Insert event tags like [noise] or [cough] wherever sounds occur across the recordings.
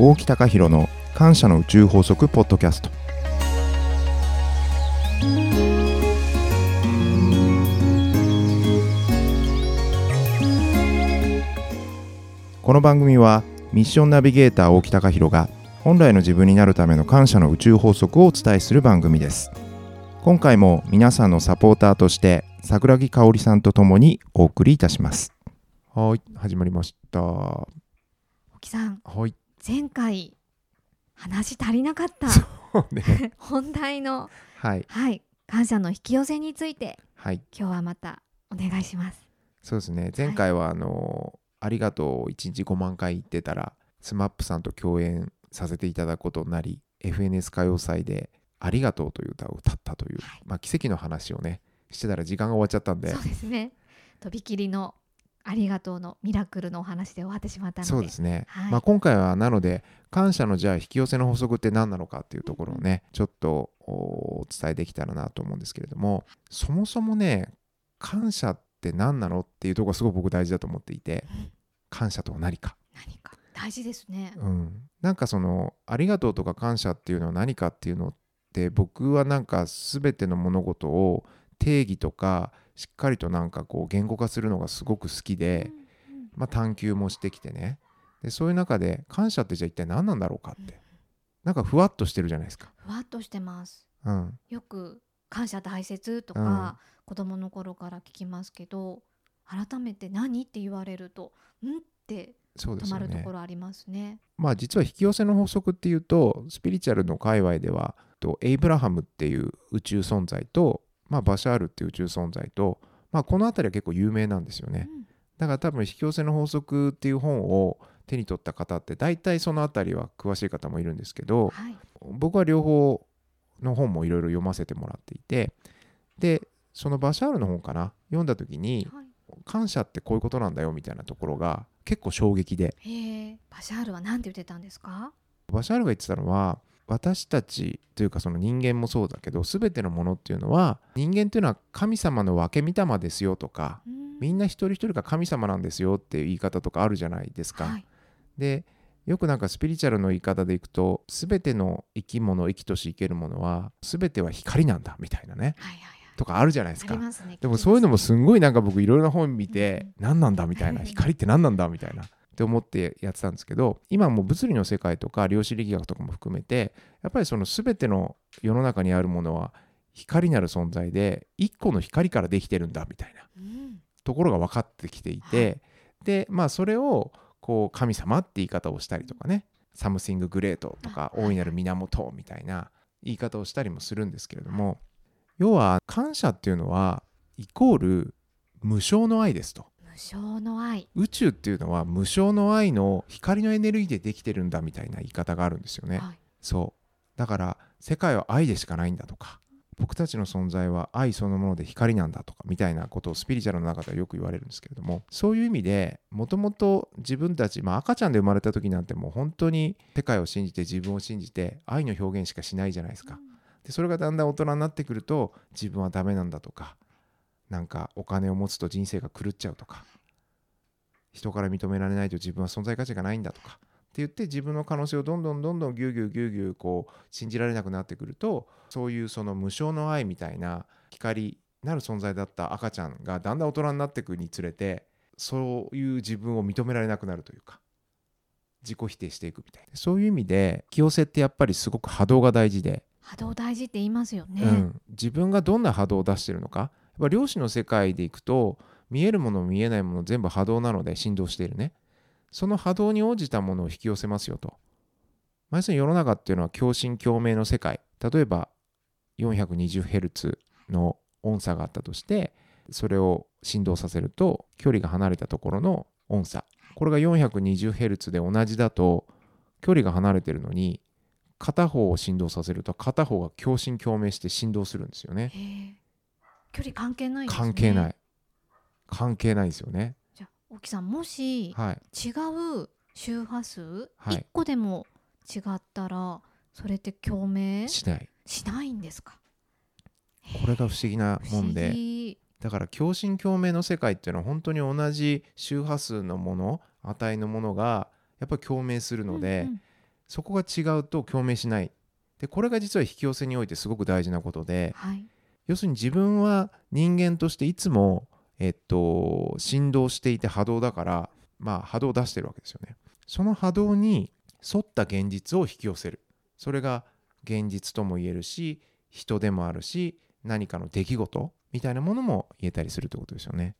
大木隆弘の感謝の宇宙法則ポッドキャスト。この番組はミッションナビゲーター大木隆弘が本来の自分になるための感謝の宇宙法則をお伝えする番組です。今回も皆さんのサポーターとして桜木香織さんとともにお送りいたします。はい始まりました。は沖さん。い前回話足りなかった。ね。[laughs] 本題のはい。はい。感謝の引き寄せについてはい。今日はまたお願いします。そうですね。前回はあの、ありがとうを1日5万回言ってたら SMAP さんと共演させていただくことになり FNS 歌謡祭で「ありがとう」という歌を歌ったという、はい。まあ、奇跡の話をねしてたら時間が終わっちゃったんで。そうですね。とびきりのありがとうのミラクルのお話で終わってしまったので。そうですね、はい。まあ、今回はなので感謝のじゃあ引き寄せの法則って何なのかっていうところをねちょっとお伝えできたらなと思うんですけれどもそもそもね感謝って何なのっていうところがすごく僕大事だと思っていてうん。感謝とは何か。何か。大事ですね。うん、なんかその「ありがとう」とか感謝っていうのは何かっていうのって僕はなんか全ての物事を定義とかしっかりとなんかこう言語化するのがすごく好きで、まあ、探求もしてきてね。でそういう中で感謝ってじゃあ一体何なんだろうかって。なんかふわっとしてるじゃないですか。ふわっとしてます。うん、よく感謝大切とうん。か、子供の頃から聞きますけど改めて何って言われるとんって止まるとそうですよね。ころありますね。まあ実は引き寄せの法則っていうとスピリチュアルの界隈ではとエイブラハムっていう宇宙存在と、まあ、バシャールっていう宇宙存在と、まあ、この辺りは結構有名なんですよね。うん。だから多分引き寄せの法則っていう本を手に取った方って大体その辺りは詳しい方もいるんですけどはい。僕は両方の本もいろいろ読ませてもらっていてでそのバシャールの本かな読んだ時にはい。感謝ってこういうことなんだよみたいなところが結構衝撃で。バシャールは何て言ってたんですか？バシャールが言ってたのは私たちというかその人間もそうだけど全てのものっていうのは人間っていうのは神様の分け御霊ですよとかみんな一人一人が神様なんですよっていう言い方とかあるじゃないですか。はい。でよくなんかスピリチュアルの言い方でいくと全ての生き物生きとし生けるものは全ては光なんだみたいなねはいはいはい。とかあるじゃないですか。ね。でもそういうのも聞すんごいなんか僕いろいろな本見てうん。何なんだみたいな光って何なんだみたいなって思ってやってたんですけど今もう物理の世界とか量子力学とかも含めてやっぱりその全ての世の中にあるものは光なる存在で一個の光からできてるんだみたいなところが分かってきていて、でまあそれをこう神様って言い方をしたりとかね「 Something Great」とか「あはい。大いなる源」みたいな言い方をしたりもするんですけれども要は感謝っていうのはイコール無償の愛ですと。無償の愛宇宙っていうのは無償の愛の光のエネルギーでできてるんだみたいな言い方があるんですよね。はいそうだから世界は愛でしかないんだとか僕たちの存在は愛そのもので光なんだとかみたいなことをスピリチュアルの中ではよく言われるんですけれどもそういう意味でもともと自分たち、まあ、赤ちゃんで生まれた時なんてもう本当に世界を信じて自分を信じて愛の表現しかしないじゃないですか。でそれがだんだん大人になってくると自分はダメなんだとかなんかお金を持つと人生が狂っちゃうとか人から認められないと自分は存在価値がないんだとかって言って自分の可能性をどんどんどんどんギュウギュウギュウギュウこう信じられなくなってくるとそういうその無償の愛みたいな光なる存在だった赤ちゃんがだんだん大人になっていくにつれてそういう自分を認められなくなるというか自己否定していくみたいな。そういう意味で引き寄せってやっぱりすごく波動が大事で。波動大事って言いますよね、うん、自分がどんな波動を出してるのかやっぱ量子の世界でいくと見えるもの見えないもの全部波動なので振動しているね。その波動に応じたものを引き寄せますよと、まあ要するに世の中っていうのは共振共鳴の世界。例えば 420Hz の音差があったとしてそれを振動させると距離が離れたところの音差。これが 420Hz で同じだと距離が離れてるのに片方を振動させると片方が共振共鳴して振動するんですよね。距離関係ないんですね関係ない。関係ないですよね。じゃあ沖さんもしはい。違う周波数はい一個でも違ったらそれって共鳴しない。しないんですか？これが不思議なもんで。議だから共振共鳴の世界っていうのは本当に同じ周波数のもの値のものがやっぱり共鳴するので、うんうんそこが違うと共鳴しないでこれが実は引き寄せにおいてすごく大事なことではい要するに自分は人間としていつも、えっと、振動していて波動だから、まあ、波動を出してるわけですよね。その波動に沿った現実を引き寄せる。それが現実とも言えるし、人でもあるし、何かの出来事みたいなものも言えたりするということですよね。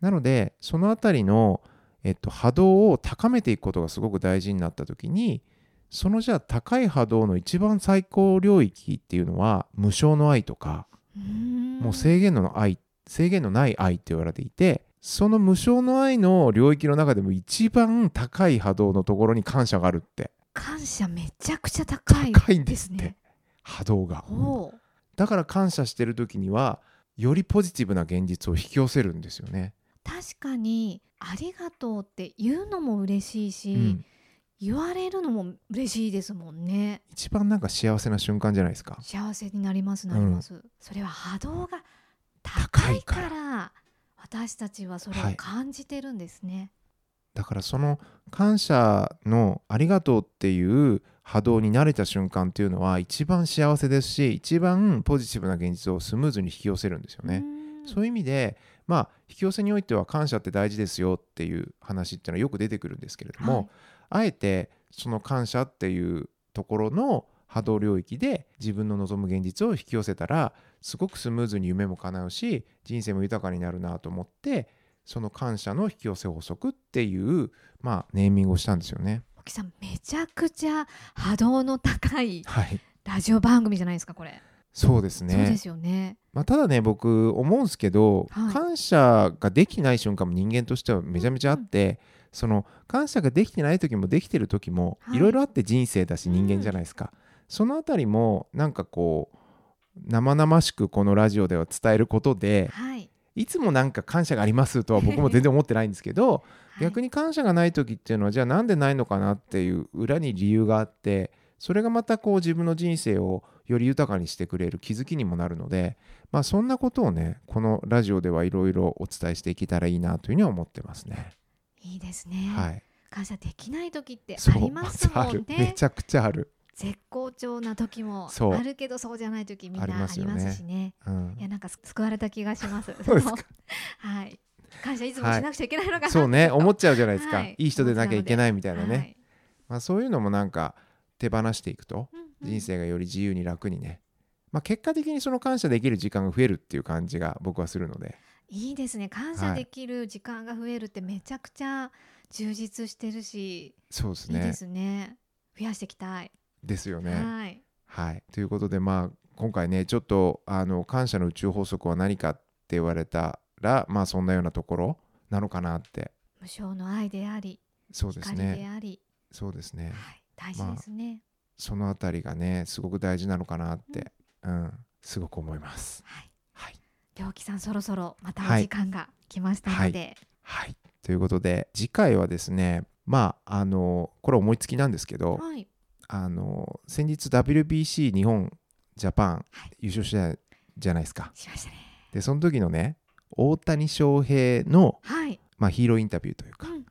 なので、そのあたりの、えっと、波動を高めていくことがすごく大事になった時に、そのじゃあ高い波動の一番最高領域っていうのは無償の愛とか、もう制限の愛制限のない愛って言われていてその無償の愛の領域の中でも一番高い波動のところに感謝があるって。感謝めちゃくちゃ高い高いんですって。ね波動が。だから感謝してる時にはよりポジティブな現実を引き寄せるんですよね、確かにありがとうって言うのも嬉しいし、うん、言われるのも嬉しいですもんね。一番なんか幸せな瞬間じゃないですか。幸せになりますなります、それは波動が高いから私たちはそれをはい感じてるんですね、だからその感謝のありがとうっていう波動に慣れた瞬間っていうのは一番幸せですし一番ポジティブな現実をスムーズに引き寄せるんですよね。うそういう意味でまあ引き寄せにおいては感謝って大事ですよっていう話っていうのはよく出てくるんですけれども、はいあえてその感謝っていうところの波動領域で自分の望む現実を引き寄せたらすごくスムーズに夢も叶うし人生も豊かになるなと思ってその感謝の引き寄せ法則っていうまあネーミングをしたんですよね。沖さんめちゃくちゃ波動の高いはい、ラジオ番組じゃないですかこれ、そうですね。そうですよね。まあ、ただね僕思うんですけど、はい。感謝ができない瞬間も人間としてはめちゃめちゃあって、その感謝ができてない時もできてる時もはい。いろいろあって人生だし人間じゃないですか、そのあたりもなんかこう生々しくこのラジオでは伝えることではい、いつもなんか感謝がありますとは僕も全然思ってないんですけど [laughs] 逆にに感謝がない時っていうのはじゃあなんでないのかなっていう裏に理由があってそれがまたこう自分の人生をより豊かにしてくれる気づきにもなるのでまあそんなことをねこのラジオではいろいろお伝えしていけたらいいなというふうには思ってますね。いいですね、はい。感謝できない時ってありますもんね。めちゃくちゃある。絶好調な時もあるけどそうじゃない時みんなあありますりますよねしね。うん。いやなんか救われた気がします。[laughs] はい。感謝いつもしなくちゃいけないのかな、そうね思っっちゃうじゃないですか、はい。い、い人でなきゃいけないみたいなね、はいまあ、そういうのもなんか手放していくとうんうん人生がより自由に楽にね、まあ、結果的にその感謝できる時間が増えるっていう感じが僕はするのでいいですね。感謝できる時間が増えるってめちゃくちゃ充実してるし、そうですね。いいですね。増やしていきたい、ですよね。はい。はい、ということでまあ今回ねちょっとあの感謝の宇宙法則は何かって言われたらまあそんなようなところなのかなって。無償の愛でありそうです光でねあり、そうですね。はい、大事ですね、そのあたりがねすごく大事なのかなって、うん、すごく思います。はいはい、良樹さんそろそろまたはい。お時間が来ましたので、はい、ということで次回はですねまああのこれ思いつきなんですけどはい。あの先日 WBC 日本ジャパンはい。優勝したじゃないですか。しましたね。でその時のね大谷翔平の、はい、まあ、ヒーローインタビューというか、うんうん、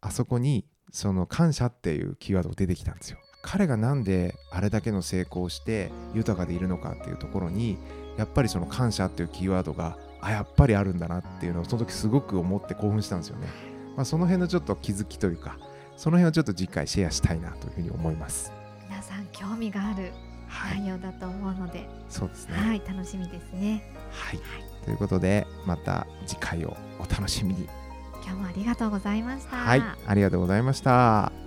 あそこにその感謝っていうキーワードが出てきたんですよ。彼がなんであれだけの成功して豊かでいるのかっていうところにやっぱりその感謝っていうキーワードがあやっぱりあるんだなっていうのをその時すごく思って興奮したんですよね。まあ、その辺のちょっと気づきというかその辺をちょっと次回シェアしたいなというふうに思います。皆さん興味があるはい、内容だと思うので、そうですね。はい、楽しみですね。はい、ということでまた次回をお楽しみに。今日もありがとうございました。はい、ありがとうございました。